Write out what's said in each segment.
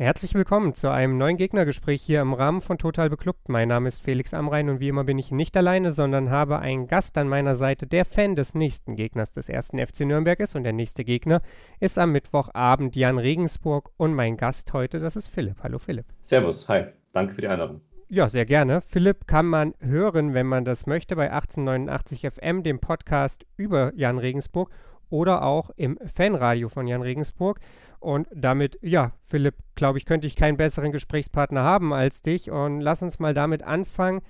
Herzlich willkommen zu einem neuen Gegnergespräch hier im Rahmen von Total Beklubbt. Mein Name ist Felix Amrein und wie immer bin ich nicht alleine, sondern habe einen Gast an meiner Seite, der Fan des nächsten Gegners des ersten FC Nürnberg ist. Und der nächste Gegner ist am Mittwochabend Jan Regensburg und mein Gast heute, das ist Philipp. Hallo Philipp. Servus, hi, danke für die Einladung. Ja, sehr gerne. Philipp kann man hören, wenn man das möchte, bei 1889 FM, dem Podcast über Jan Regensburg oder auch im Fanradio von Jan Regensburg. Und damit, ja, Philipp, glaube ich, könnte ich keinen besseren Gesprächspartner haben als dich. Und lass uns mal damit anfangen,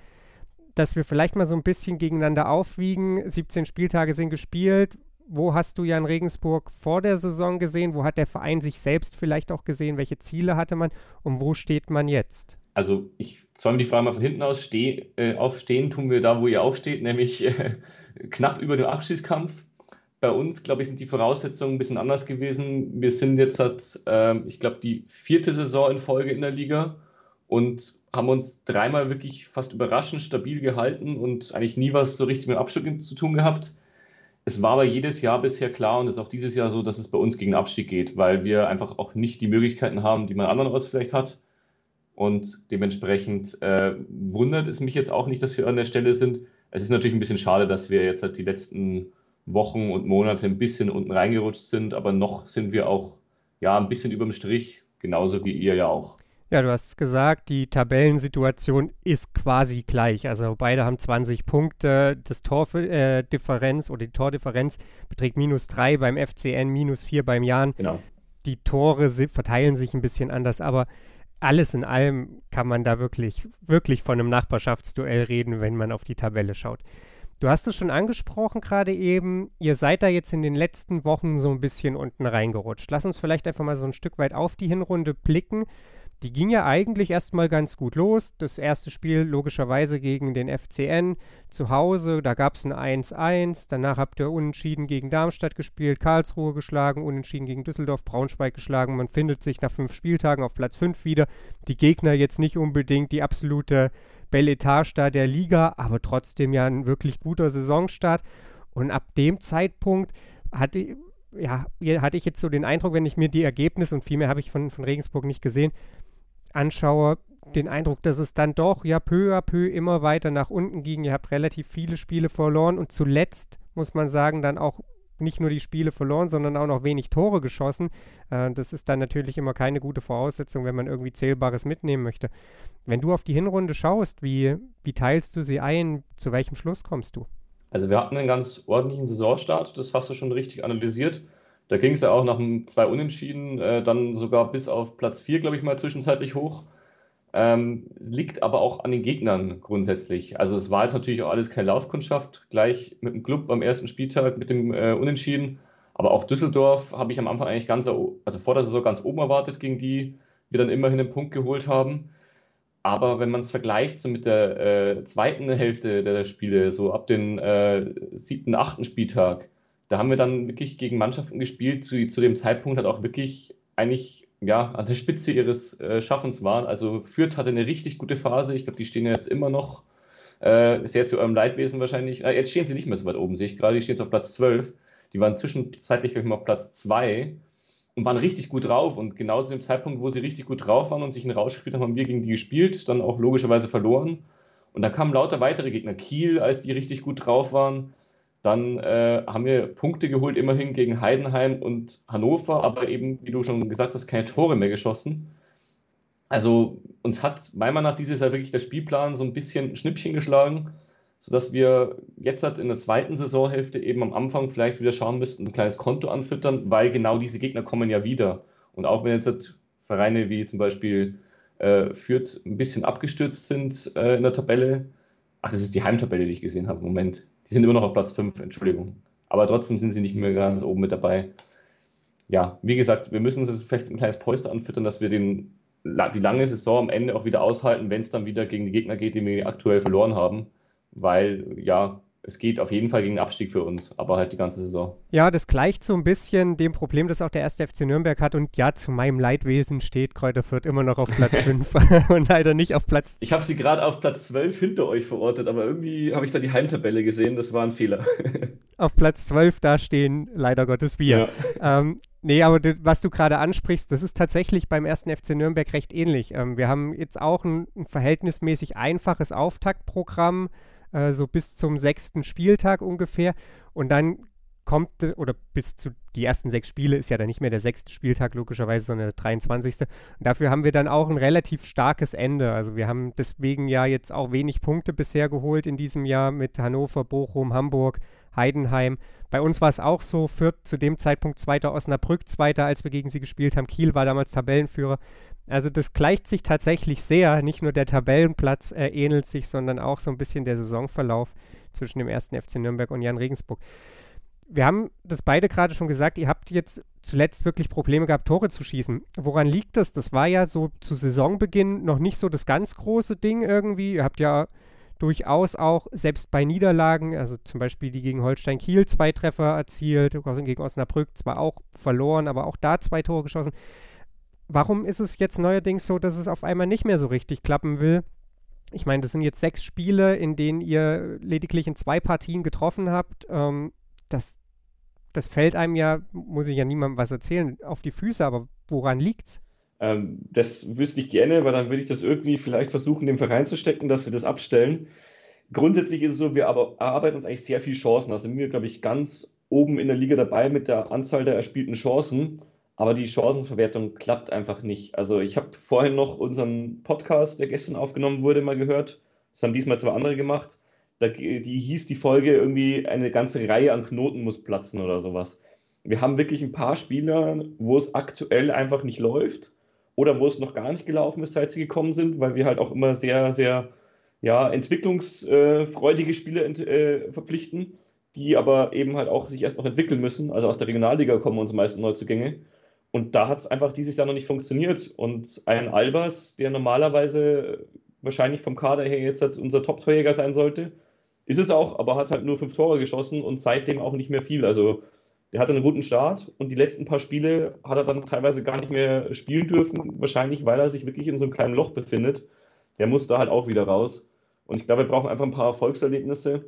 dass wir vielleicht mal so ein bisschen gegeneinander aufwiegen. 17 Spieltage sind gespielt. Wo hast du Jan Regensburg vor der Saison gesehen? Wo hat der Verein sich selbst vielleicht auch gesehen? Welche Ziele hatte man? Und wo steht man jetzt? Also ich zäume die Frage mal von hinten aus. Steh, äh, aufstehen tun wir da, wo ihr aufsteht, nämlich äh, knapp über dem Abschießkampf bei uns, glaube ich, sind die Voraussetzungen ein bisschen anders gewesen. Wir sind jetzt halt, äh, ich glaube, die vierte Saison in Folge in der Liga und haben uns dreimal wirklich fast überraschend stabil gehalten und eigentlich nie was so richtig mit Abstieg zu tun gehabt. Es war aber jedes Jahr bisher klar und ist auch dieses Jahr so, dass es bei uns gegen Abstieg geht, weil wir einfach auch nicht die Möglichkeiten haben, die man andernorts vielleicht hat. Und dementsprechend äh, wundert es mich jetzt auch nicht, dass wir an der Stelle sind. Es ist natürlich ein bisschen schade, dass wir jetzt halt die letzten Wochen und Monate ein bisschen unten reingerutscht sind, aber noch sind wir auch ja ein bisschen über dem Strich, genauso wie ihr ja auch. Ja, du hast gesagt, die Tabellensituation ist quasi gleich. Also beide haben 20 Punkte. Das Tordifferenz äh, oder die Tordifferenz beträgt minus 3 beim FCN, minus 4 beim Jan. Genau. Die Tore verteilen sich ein bisschen anders, aber alles in allem kann man da wirklich, wirklich von einem Nachbarschaftsduell reden, wenn man auf die Tabelle schaut. Du hast es schon angesprochen gerade eben, ihr seid da jetzt in den letzten Wochen so ein bisschen unten reingerutscht. Lass uns vielleicht einfach mal so ein Stück weit auf die Hinrunde blicken. Die ging ja eigentlich erstmal ganz gut los. Das erste Spiel logischerweise gegen den FCN zu Hause, da gab es ein 1-1. Danach habt ihr unentschieden gegen Darmstadt gespielt, Karlsruhe geschlagen, unentschieden gegen Düsseldorf, Braunschweig geschlagen. Man findet sich nach fünf Spieltagen auf Platz 5 wieder. Die Gegner jetzt nicht unbedingt die absolute Belletage da der Liga, aber trotzdem ja ein wirklich guter Saisonstart. Und ab dem Zeitpunkt hatte, ja, hatte ich jetzt so den Eindruck, wenn ich mir die Ergebnisse und viel mehr habe ich von, von Regensburg nicht gesehen, anschaue, den Eindruck, dass es dann doch ja peu à peu immer weiter nach unten ging. Ihr habt relativ viele Spiele verloren und zuletzt muss man sagen, dann auch nicht nur die Spiele verloren, sondern auch noch wenig Tore geschossen. Äh, das ist dann natürlich immer keine gute Voraussetzung, wenn man irgendwie Zählbares mitnehmen möchte. Wenn du auf die Hinrunde schaust, wie, wie teilst du sie ein? Zu welchem Schluss kommst du? Also wir hatten einen ganz ordentlichen Saisonstart, das hast du schon richtig analysiert. Da ging es ja auch nach zwei Unentschieden äh, dann sogar bis auf Platz 4, glaube ich mal, zwischenzeitlich hoch. Ähm, liegt aber auch an den Gegnern grundsätzlich. Also es war jetzt natürlich auch alles keine Laufkundschaft, gleich mit dem Club am ersten Spieltag mit dem äh, Unentschieden. Aber auch Düsseldorf habe ich am Anfang eigentlich ganz, also vor der Saison ganz oben erwartet, gegen die wir dann immerhin einen Punkt geholt haben. Aber wenn man es vergleicht so mit der äh, zweiten Hälfte der Spiele, so ab dem äh, siebten, achten Spieltag, da haben wir dann wirklich gegen Mannschaften gespielt, die zu dem Zeitpunkt halt auch wirklich eigentlich ja, an der Spitze ihres äh, Schaffens waren. Also Fürth hatte eine richtig gute Phase. Ich glaube, die stehen ja jetzt immer noch äh, sehr zu eurem Leidwesen wahrscheinlich. Äh, jetzt stehen sie nicht mehr so weit oben, sehe ich gerade. Die stehen jetzt auf Platz 12. Die waren zwischenzeitlich vielleicht mal auf Platz 2 und waren richtig gut drauf. Und genau zu dem Zeitpunkt, wo sie richtig gut drauf waren und sich einen Rausch gespielt haben, haben wir gegen die gespielt, dann auch logischerweise verloren. Und da kamen lauter weitere Gegner. Kiel, als die richtig gut drauf waren. Dann äh, haben wir Punkte geholt, immerhin gegen Heidenheim und Hannover, aber eben, wie du schon gesagt hast, keine Tore mehr geschossen. Also uns hat meiner Meinung nach dieses Jahr wirklich der Spielplan so ein bisschen Schnippchen geschlagen, sodass wir jetzt halt in der zweiten Saisonhälfte eben am Anfang vielleicht wieder schauen müssten, ein kleines Konto anfüttern, weil genau diese Gegner kommen ja wieder. Und auch wenn jetzt halt Vereine wie zum Beispiel äh, Fürth ein bisschen abgestürzt sind äh, in der Tabelle, ach, das ist die Heimtabelle, die ich gesehen habe, Moment. Die sind immer noch auf Platz 5, Entschuldigung. Aber trotzdem sind sie nicht mehr ganz oben mit dabei. Ja, wie gesagt, wir müssen uns vielleicht ein kleines Polster anfüttern, dass wir den, die lange Saison am Ende auch wieder aushalten, wenn es dann wieder gegen die Gegner geht, die wir aktuell verloren haben. Weil, ja, es geht auf jeden Fall gegen den Abstieg für uns, aber halt die ganze Saison. Ja, das gleicht so ein bisschen dem Problem, das auch der erste FC Nürnberg hat. Und ja, zu meinem Leidwesen steht Kräuter Fürth immer noch auf Platz 5 und leider nicht auf Platz. Ich habe sie gerade auf Platz 12 hinter euch verortet, aber irgendwie habe ich da die Heimtabelle gesehen, das war ein Fehler. auf Platz 12 da stehen leider Gottes wir. Ja. Ähm, Nee, aber was du gerade ansprichst, das ist tatsächlich beim ersten FC Nürnberg recht ähnlich. Ähm, wir haben jetzt auch ein, ein verhältnismäßig einfaches Auftaktprogramm äh, so bis zum sechsten Spieltag ungefähr. Und dann kommt, oder bis zu die ersten sechs Spiele ist ja dann nicht mehr der sechste Spieltag logischerweise, sondern der 23. Und dafür haben wir dann auch ein relativ starkes Ende. Also wir haben deswegen ja jetzt auch wenig Punkte bisher geholt in diesem Jahr mit Hannover, Bochum, Hamburg, Heidenheim. Bei uns war es auch so, Fürth zu dem Zeitpunkt zweiter Osnabrück, zweiter, als wir gegen sie gespielt haben. Kiel war damals Tabellenführer. Also das gleicht sich tatsächlich sehr. Nicht nur der Tabellenplatz äh, ähnelt sich, sondern auch so ein bisschen der Saisonverlauf zwischen dem ersten FC Nürnberg und Jan Regensburg. Wir haben das beide gerade schon gesagt, ihr habt jetzt zuletzt wirklich Probleme gehabt, Tore zu schießen. Woran liegt das? Das war ja so zu Saisonbeginn noch nicht so das ganz große Ding irgendwie. Ihr habt ja durchaus auch, selbst bei Niederlagen, also zum Beispiel die gegen Holstein Kiel zwei Treffer erzielt, gegen Osnabrück zwar auch verloren, aber auch da zwei Tore geschossen. Warum ist es jetzt neuerdings so, dass es auf einmal nicht mehr so richtig klappen will? Ich meine, das sind jetzt sechs Spiele, in denen ihr lediglich in zwei Partien getroffen habt. Ähm, das, das fällt einem ja, muss ich ja niemandem was erzählen, auf die Füße, aber woran liegt's? Ähm, das wüsste ich gerne, weil dann würde ich das irgendwie vielleicht versuchen, dem Verein zu stecken, dass wir das abstellen. Grundsätzlich ist es so, wir aber erarbeiten uns eigentlich sehr viele Chancen. Also sind wir, glaube ich, ganz oben in der Liga dabei mit der Anzahl der erspielten Chancen aber die Chancenverwertung klappt einfach nicht. Also ich habe vorhin noch unseren Podcast, der gestern aufgenommen wurde, mal gehört. Das haben diesmal zwei andere gemacht. Da, die hieß die Folge irgendwie, eine ganze Reihe an Knoten muss platzen oder sowas. Wir haben wirklich ein paar Spieler, wo es aktuell einfach nicht läuft oder wo es noch gar nicht gelaufen ist, seit sie gekommen sind, weil wir halt auch immer sehr, sehr ja, entwicklungsfreudige Spieler äh, verpflichten, die aber eben halt auch sich erst noch entwickeln müssen. Also aus der Regionalliga kommen unsere meisten Neuzugänge. Und da hat es einfach dieses Jahr noch nicht funktioniert. Und ein Albers, der normalerweise wahrscheinlich vom Kader her jetzt halt unser Top-Torjäger sein sollte, ist es auch, aber hat halt nur fünf Tore geschossen und seitdem auch nicht mehr viel. Also der hatte einen guten Start und die letzten paar Spiele hat er dann teilweise gar nicht mehr spielen dürfen, wahrscheinlich weil er sich wirklich in so einem kleinen Loch befindet. Der muss da halt auch wieder raus. Und ich glaube, wir brauchen einfach ein paar Erfolgserlebnisse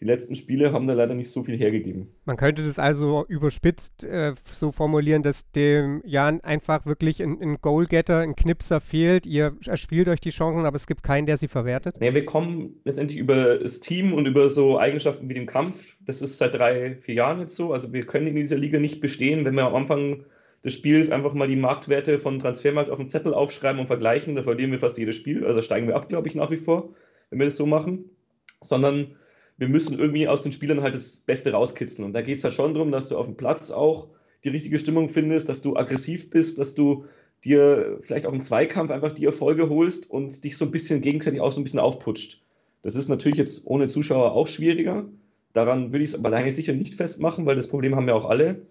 die letzten Spiele haben da leider nicht so viel hergegeben. Man könnte das also überspitzt äh, so formulieren, dass dem Jan einfach wirklich ein, ein Goalgetter, ein Knipser fehlt. Ihr erspielt euch die Chancen, aber es gibt keinen, der sie verwertet. Ja, wir kommen letztendlich über das Team und über so Eigenschaften wie den Kampf. Das ist seit drei, vier Jahren jetzt so. Also wir können in dieser Liga nicht bestehen, wenn wir am Anfang des Spiels einfach mal die Marktwerte von Transfermarkt auf dem Zettel aufschreiben und vergleichen. Da verlieren wir fast jedes Spiel. Also steigen wir ab, glaube ich, nach wie vor, wenn wir das so machen. Sondern wir müssen irgendwie aus den Spielern halt das Beste rauskitzeln. Und da geht es halt schon darum, dass du auf dem Platz auch die richtige Stimmung findest, dass du aggressiv bist, dass du dir vielleicht auch im Zweikampf einfach die Erfolge holst und dich so ein bisschen gegenseitig auch so ein bisschen aufputscht. Das ist natürlich jetzt ohne Zuschauer auch schwieriger. Daran würde ich es aber lange sicher nicht festmachen, weil das Problem haben wir auch alle.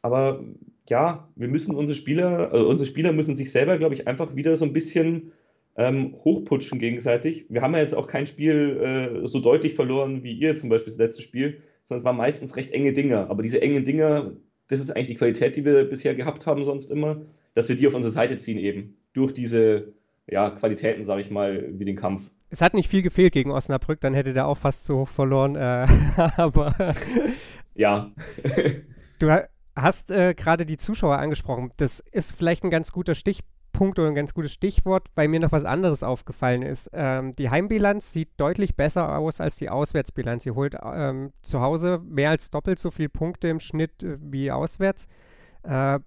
Aber ja, wir müssen unsere Spieler, also unsere Spieler müssen sich selber, glaube ich, einfach wieder so ein bisschen ähm, hochputschen gegenseitig. Wir haben ja jetzt auch kein Spiel äh, so deutlich verloren wie ihr zum Beispiel das letzte Spiel, sondern es waren meistens recht enge Dinger. Aber diese engen Dinger, das ist eigentlich die Qualität, die wir bisher gehabt haben, sonst immer, dass wir die auf unsere Seite ziehen eben. Durch diese ja, Qualitäten, sage ich mal, wie den Kampf. Es hat nicht viel gefehlt gegen Osnabrück, dann hätte der auch fast so hoch verloren. Äh, aber. ja. du hast äh, gerade die Zuschauer angesprochen. Das ist vielleicht ein ganz guter Stichpunkt Punkt oder ein ganz gutes Stichwort, weil mir noch was anderes aufgefallen ist. Ähm, die Heimbilanz sieht deutlich besser aus als die Auswärtsbilanz. Ihr holt ähm, zu Hause mehr als doppelt so viele Punkte im Schnitt äh, wie auswärts. Äh,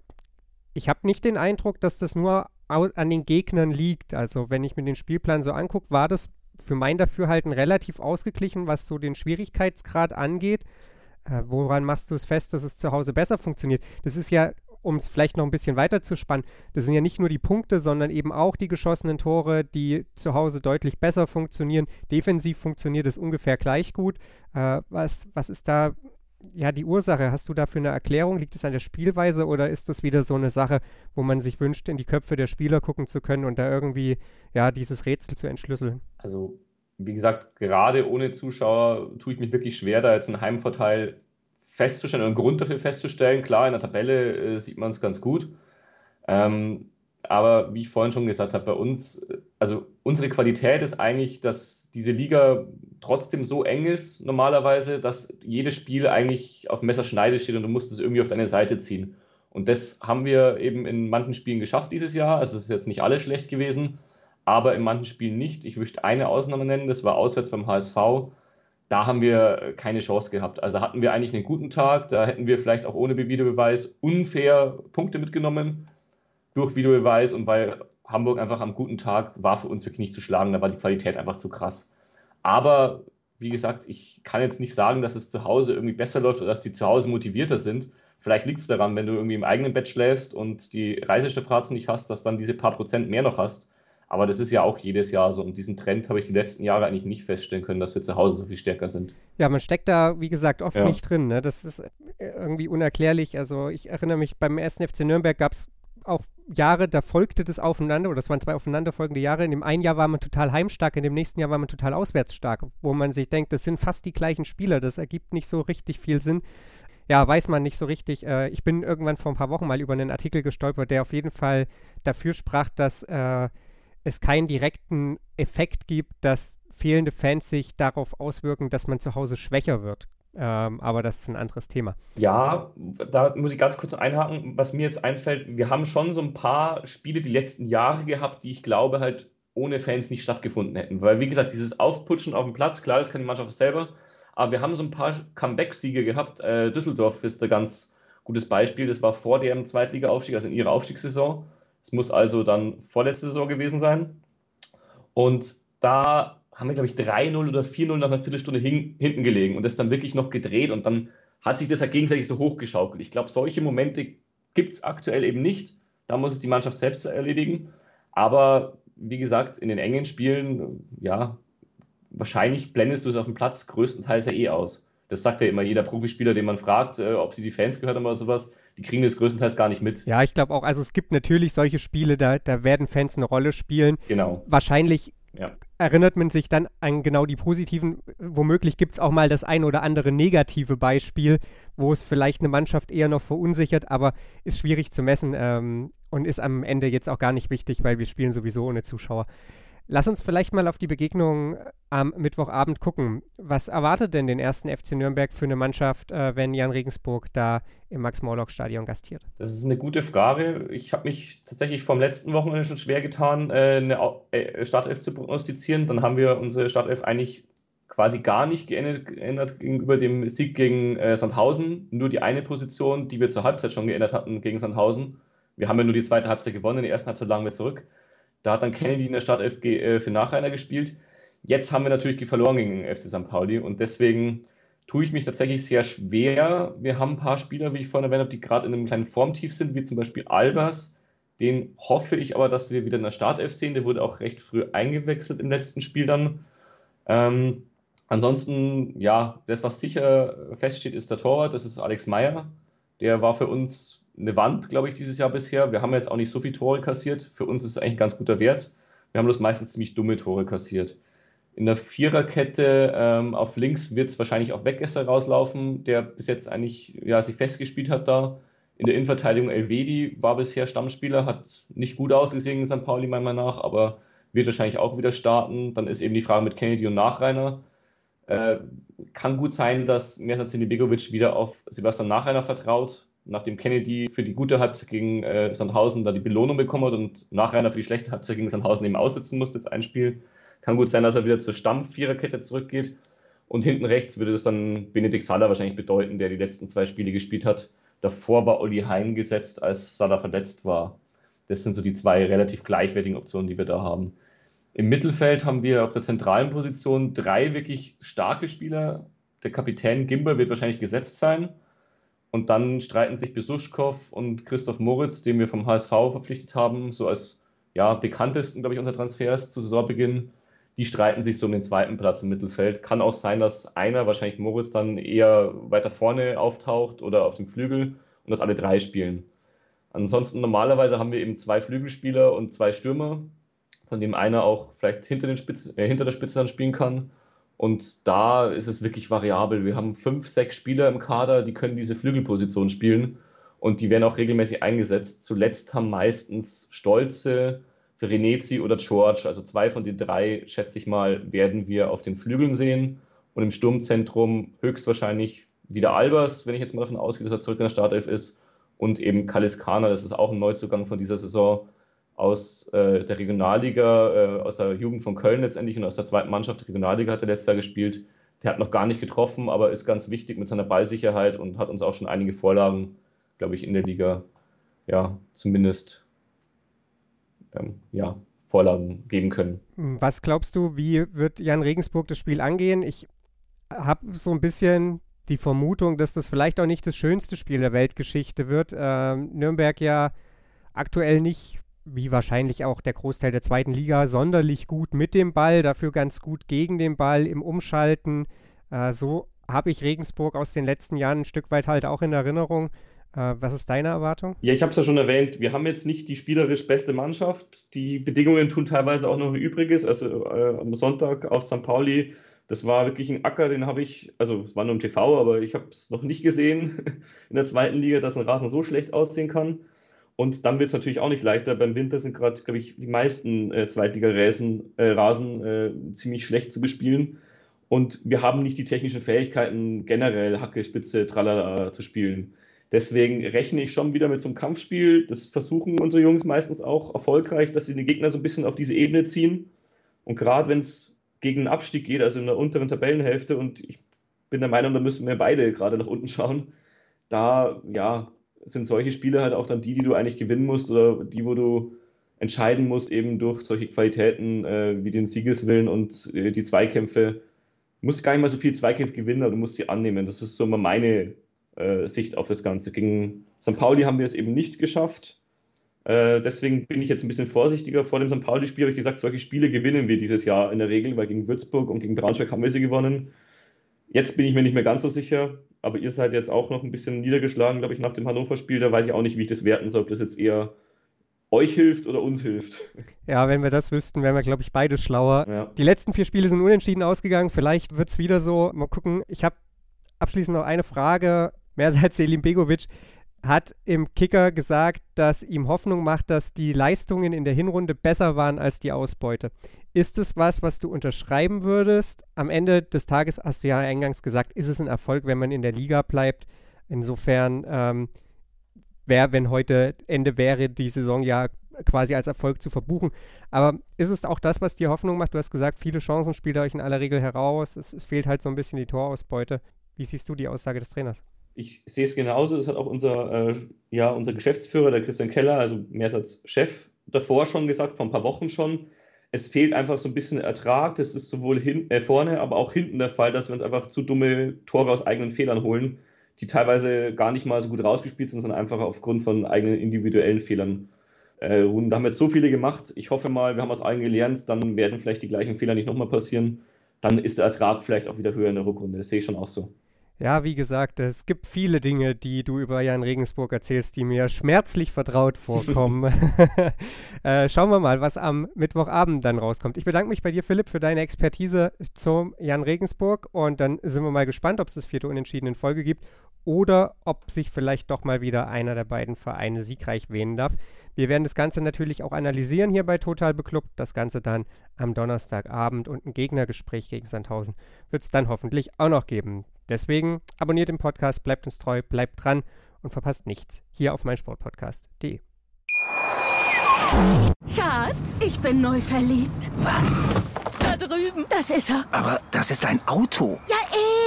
ich habe nicht den Eindruck, dass das nur an den Gegnern liegt. Also wenn ich mir den Spielplan so angucke, war das für mein Dafürhalten relativ ausgeglichen, was so den Schwierigkeitsgrad angeht. Äh, woran machst du es fest, dass es zu Hause besser funktioniert? Das ist ja um es vielleicht noch ein bisschen weiter zu spannen, das sind ja nicht nur die Punkte, sondern eben auch die geschossenen Tore, die zu Hause deutlich besser funktionieren. Defensiv funktioniert es ungefähr gleich gut. Äh, was, was ist da ja die Ursache? Hast du dafür eine Erklärung? Liegt es an der Spielweise oder ist das wieder so eine Sache, wo man sich wünscht, in die Köpfe der Spieler gucken zu können und da irgendwie ja dieses Rätsel zu entschlüsseln? Also wie gesagt, gerade ohne Zuschauer tue ich mich wirklich schwer, da jetzt einen Heimvorteil festzustellen, einen Grund dafür festzustellen. Klar, in der Tabelle äh, sieht man es ganz gut. Ähm, aber wie ich vorhin schon gesagt habe, bei uns, also unsere Qualität ist eigentlich, dass diese Liga trotzdem so eng ist, normalerweise, dass jedes Spiel eigentlich auf Messerschneide steht und du musst es irgendwie auf deine Seite ziehen. Und das haben wir eben in manchen Spielen geschafft dieses Jahr. Also es ist jetzt nicht alles schlecht gewesen, aber in manchen Spielen nicht. Ich möchte eine Ausnahme nennen, das war auswärts beim HSV. Da haben wir keine Chance gehabt. Also hatten wir eigentlich einen guten Tag, da hätten wir vielleicht auch ohne Videobeweis unfair Punkte mitgenommen durch Videobeweis und weil Hamburg einfach am guten Tag war für uns wirklich nicht zu schlagen, da war die Qualität einfach zu krass. Aber wie gesagt, ich kann jetzt nicht sagen, dass es zu Hause irgendwie besser läuft oder dass die zu Hause motivierter sind. Vielleicht liegt es daran, wenn du irgendwie im eigenen Bett schläfst und die Reisestrapazen nicht hast, dass dann diese paar Prozent mehr noch hast. Aber das ist ja auch jedes Jahr so. Und diesen Trend habe ich die letzten Jahre eigentlich nicht feststellen können, dass wir zu Hause so viel stärker sind. Ja, man steckt da, wie gesagt, oft ja. nicht drin. Ne? Das ist irgendwie unerklärlich. Also ich erinnere mich, beim ersten FC Nürnberg gab es auch Jahre, da folgte das aufeinander, oder das waren zwei aufeinanderfolgende Jahre. In dem einen Jahr war man total heimstark, in dem nächsten Jahr war man total auswärtsstark, wo man sich denkt, das sind fast die gleichen Spieler, das ergibt nicht so richtig viel Sinn. Ja, weiß man nicht so richtig. Äh, ich bin irgendwann vor ein paar Wochen mal über einen Artikel gestolpert, der auf jeden Fall dafür sprach, dass äh, es keinen direkten Effekt gibt, dass fehlende Fans sich darauf auswirken, dass man zu Hause schwächer wird. Ähm, aber das ist ein anderes Thema. Ja, da muss ich ganz kurz einhaken. Was mir jetzt einfällt, wir haben schon so ein paar Spiele die letzten Jahre gehabt, die ich glaube halt ohne Fans nicht stattgefunden hätten. Weil, wie gesagt, dieses Aufputschen auf dem Platz, klar, das kann die Mannschaft selber, aber wir haben so ein paar Comeback-Siege gehabt. Äh, Düsseldorf ist ein ganz gutes Beispiel. Das war vor dem Zweitliga-Aufstieg, also in ihrer Aufstiegssaison. Es muss also dann vorletzte Saison gewesen sein. Und da haben wir, glaube ich, 3-0 oder 4-0 nach einer Viertelstunde hin, hinten gelegen und das dann wirklich noch gedreht und dann hat sich das halt gegenseitig so hochgeschaukelt. Ich glaube, solche Momente gibt es aktuell eben nicht. Da muss es die Mannschaft selbst erledigen. Aber wie gesagt, in den engen Spielen, ja, wahrscheinlich blendest du es auf dem Platz größtenteils ja eh aus. Das sagt ja immer jeder Profispieler, den man fragt, äh, ob sie die Fans gehört haben oder sowas. Die kriegen das größtenteils gar nicht mit. Ja, ich glaube auch, also es gibt natürlich solche Spiele, da, da werden Fans eine Rolle spielen. Genau. Wahrscheinlich ja. erinnert man sich dann an genau die positiven. Womöglich gibt es auch mal das ein oder andere negative Beispiel, wo es vielleicht eine Mannschaft eher noch verunsichert, aber ist schwierig zu messen ähm, und ist am Ende jetzt auch gar nicht wichtig, weil wir spielen sowieso ohne Zuschauer. Lass uns vielleicht mal auf die Begegnung am Mittwochabend gucken. Was erwartet denn den ersten FC Nürnberg für eine Mannschaft, äh, wenn Jan Regensburg da im Max-Morlock-Stadion gastiert? Das ist eine gute Frage. Ich habe mich tatsächlich vom letzten Wochenende schon schwer getan, äh, eine äh, Startelf zu prognostizieren. Dann haben wir unsere Startelf eigentlich quasi gar nicht geändert, geändert gegenüber dem Sieg gegen äh, Sandhausen. Nur die eine Position, die wir zur Halbzeit schon geändert hatten gegen Sandhausen. Wir haben ja nur die zweite Halbzeit gewonnen, in der ersten Halbzeit lagen wir zurück. Da hat dann Kennedy in der Startelf äh, für Nachreiner gespielt. Jetzt haben wir natürlich verloren gegen FC St. Pauli und deswegen tue ich mich tatsächlich sehr schwer. Wir haben ein paar Spieler, wie ich vorhin erwähnt habe, die gerade in einem kleinen Formtief sind, wie zum Beispiel Albers. Den hoffe ich aber, dass wir wieder in der Startelf sehen. Der wurde auch recht früh eingewechselt im letzten Spiel dann. Ähm, ansonsten, ja, das, was sicher feststeht, ist der Torwart. Das ist Alex Meyer. Der war für uns eine Wand, glaube ich, dieses Jahr bisher. Wir haben jetzt auch nicht so viele Tore kassiert. Für uns ist es eigentlich ein ganz guter Wert. Wir haben bloß meistens ziemlich dumme Tore kassiert. In der Viererkette ähm, auf links wird es wahrscheinlich auch Weggesser rauslaufen, der bis jetzt eigentlich ja, sich festgespielt hat da. In der Innenverteidigung Elvedi war bisher Stammspieler, hat nicht gut ausgesehen in St. Pauli meiner Meinung nach, aber wird wahrscheinlich auch wieder starten. Dann ist eben die Frage mit Kennedy und Nachreiner. Äh, kann gut sein, dass Mersat Begovic wieder auf Sebastian Nachreiner vertraut nachdem Kennedy für die gute Halbzeit gegen äh, Sandhausen da die Belohnung bekommen hat und nachher für die schlechte Halbzeit gegen Sandhausen eben aussitzen musste, jetzt ein Spiel, kann gut sein, dass er wieder zur Stamm-Viererkette zurückgeht. Und hinten rechts würde das dann Benedikt Salah wahrscheinlich bedeuten, der die letzten zwei Spiele gespielt hat. Davor war Olli Hein gesetzt, als Salah verletzt war. Das sind so die zwei relativ gleichwertigen Optionen, die wir da haben. Im Mittelfeld haben wir auf der zentralen Position drei wirklich starke Spieler. Der Kapitän Gimber wird wahrscheinlich gesetzt sein. Und dann streiten sich Besuschkow und Christoph Moritz, den wir vom HSV verpflichtet haben, so als ja, bekanntesten, glaube ich, unserer Transfers zu Saisonbeginn. Die streiten sich so um den zweiten Platz im Mittelfeld. Kann auch sein, dass einer, wahrscheinlich Moritz, dann eher weiter vorne auftaucht oder auf dem Flügel und dass alle drei spielen. Ansonsten normalerweise haben wir eben zwei Flügelspieler und zwei Stürmer. von dem einer auch vielleicht hinter, Spitz, äh, hinter der Spitze dann spielen kann. Und da ist es wirklich variabel. Wir haben fünf, sechs Spieler im Kader, die können diese Flügelposition spielen und die werden auch regelmäßig eingesetzt. Zuletzt haben meistens Stolze, Verenezi oder George, also zwei von den drei, schätze ich mal, werden wir auf den Flügeln sehen. Und im Sturmzentrum höchstwahrscheinlich wieder Albers, wenn ich jetzt mal davon ausgehe, dass er zurück in der Startelf ist. Und eben Kaliskana, das ist auch ein Neuzugang von dieser Saison aus äh, der Regionalliga, äh, aus der Jugend von Köln letztendlich und aus der zweiten Mannschaft der Regionalliga hat er letztes Jahr gespielt. Der hat noch gar nicht getroffen, aber ist ganz wichtig mit seiner Ballsicherheit und hat uns auch schon einige Vorlagen, glaube ich, in der Liga, ja, zumindest ähm, ja, Vorlagen geben können. Was glaubst du, wie wird Jan Regensburg das Spiel angehen? Ich habe so ein bisschen die Vermutung, dass das vielleicht auch nicht das schönste Spiel der Weltgeschichte wird. Ähm, Nürnberg ja aktuell nicht, wie wahrscheinlich auch der Großteil der zweiten Liga, sonderlich gut mit dem Ball, dafür ganz gut gegen den Ball im Umschalten. Äh, so habe ich Regensburg aus den letzten Jahren ein Stück weit halt auch in Erinnerung. Äh, was ist deine Erwartung? Ja, ich habe es ja schon erwähnt, wir haben jetzt nicht die spielerisch beste Mannschaft. Die Bedingungen tun teilweise auch noch Übriges. Also äh, am Sonntag auf St. Pauli, das war wirklich ein Acker, den habe ich, also es war nur im TV, aber ich habe es noch nicht gesehen in der zweiten Liga, dass ein Rasen so schlecht aussehen kann. Und dann wird es natürlich auch nicht leichter. Beim Winter sind gerade, glaube ich, die meisten äh, Zweitliga-Rasen äh, Rasen, äh, ziemlich schlecht zu bespielen. Und wir haben nicht die technischen Fähigkeiten, generell Hacke, Spitze, Tralala zu spielen. Deswegen rechne ich schon wieder mit so einem Kampfspiel. Das versuchen unsere Jungs meistens auch erfolgreich, dass sie den Gegner so ein bisschen auf diese Ebene ziehen. Und gerade wenn es gegen einen Abstieg geht, also in der unteren Tabellenhälfte, und ich bin der Meinung, da müssen wir beide gerade nach unten schauen, da ja, sind solche Spiele halt auch dann die, die du eigentlich gewinnen musst oder die, wo du entscheiden musst, eben durch solche Qualitäten äh, wie den Siegeswillen und äh, die Zweikämpfe. Du musst gar nicht mal so viel Zweikämpfe gewinnen, aber du musst sie annehmen. Das ist so mal meine äh, Sicht auf das Ganze. Gegen St. Pauli haben wir es eben nicht geschafft. Äh, deswegen bin ich jetzt ein bisschen vorsichtiger. Vor dem St. Pauli-Spiel habe ich gesagt, solche Spiele gewinnen wir dieses Jahr in der Regel, weil gegen Würzburg und gegen Braunschweig haben wir sie gewonnen. Jetzt bin ich mir nicht mehr ganz so sicher, aber ihr seid jetzt auch noch ein bisschen niedergeschlagen, glaube ich, nach dem Hannover-Spiel. Da weiß ich auch nicht, wie ich das werten soll, ob das jetzt eher euch hilft oder uns hilft. Ja, wenn wir das wüssten, wären wir, glaube ich, beide schlauer. Ja. Die letzten vier Spiele sind unentschieden ausgegangen. Vielleicht wird es wieder so. Mal gucken. Ich habe abschließend noch eine Frage. Mehrseits Selim Begovic hat im Kicker gesagt, dass ihm Hoffnung macht, dass die Leistungen in der Hinrunde besser waren als die Ausbeute. Ist es was, was du unterschreiben würdest? Am Ende des Tages hast du ja eingangs gesagt, ist es ein Erfolg, wenn man in der Liga bleibt. Insofern ähm, wäre, wenn heute Ende wäre, die Saison ja quasi als Erfolg zu verbuchen. Aber ist es auch das, was dir Hoffnung macht? Du hast gesagt, viele Chancen spielt euch in aller Regel heraus. Es, es fehlt halt so ein bisschen die Torausbeute. Wie siehst du die Aussage des Trainers? Ich sehe es genauso. Das hat auch unser, äh, ja, unser Geschäftsführer, der Christian Keller, also mehr als Chef, davor schon gesagt, vor ein paar Wochen schon. Es fehlt einfach so ein bisschen Ertrag. Das ist sowohl hin, äh, vorne, aber auch hinten der Fall, dass wir uns einfach zu dumme Tore aus eigenen Fehlern holen, die teilweise gar nicht mal so gut rausgespielt sind, sondern einfach aufgrund von eigenen individuellen Fehlern äh, ruhen. Da haben wir jetzt so viele gemacht. Ich hoffe mal, wir haben aus allen gelernt. Dann werden vielleicht die gleichen Fehler nicht nochmal passieren. Dann ist der Ertrag vielleicht auch wieder höher in der Rückrunde. Das sehe ich schon auch so. Ja, wie gesagt, es gibt viele Dinge, die du über Jan Regensburg erzählst, die mir schmerzlich vertraut vorkommen. äh, schauen wir mal, was am Mittwochabend dann rauskommt. Ich bedanke mich bei dir, Philipp, für deine Expertise zum Jan Regensburg und dann sind wir mal gespannt, ob es das vierte Unentschieden in Folge gibt oder ob sich vielleicht doch mal wieder einer der beiden Vereine siegreich wählen darf. Wir werden das Ganze natürlich auch analysieren hier bei Total Beklubbt. Das Ganze dann am Donnerstagabend und ein Gegnergespräch gegen Sandhausen wird es dann hoffentlich auch noch geben. Deswegen abonniert den Podcast, bleibt uns treu, bleibt dran und verpasst nichts hier auf meinsportpodcast.de. Schatz, ich bin neu verliebt. Was? Da drüben. Das ist er. Aber das ist ein Auto. Ja,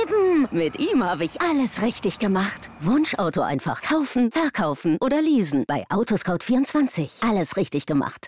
eben. Mit ihm habe ich alles richtig gemacht. Wunschauto einfach kaufen, verkaufen oder leasen. Bei Autoscout24. Alles richtig gemacht.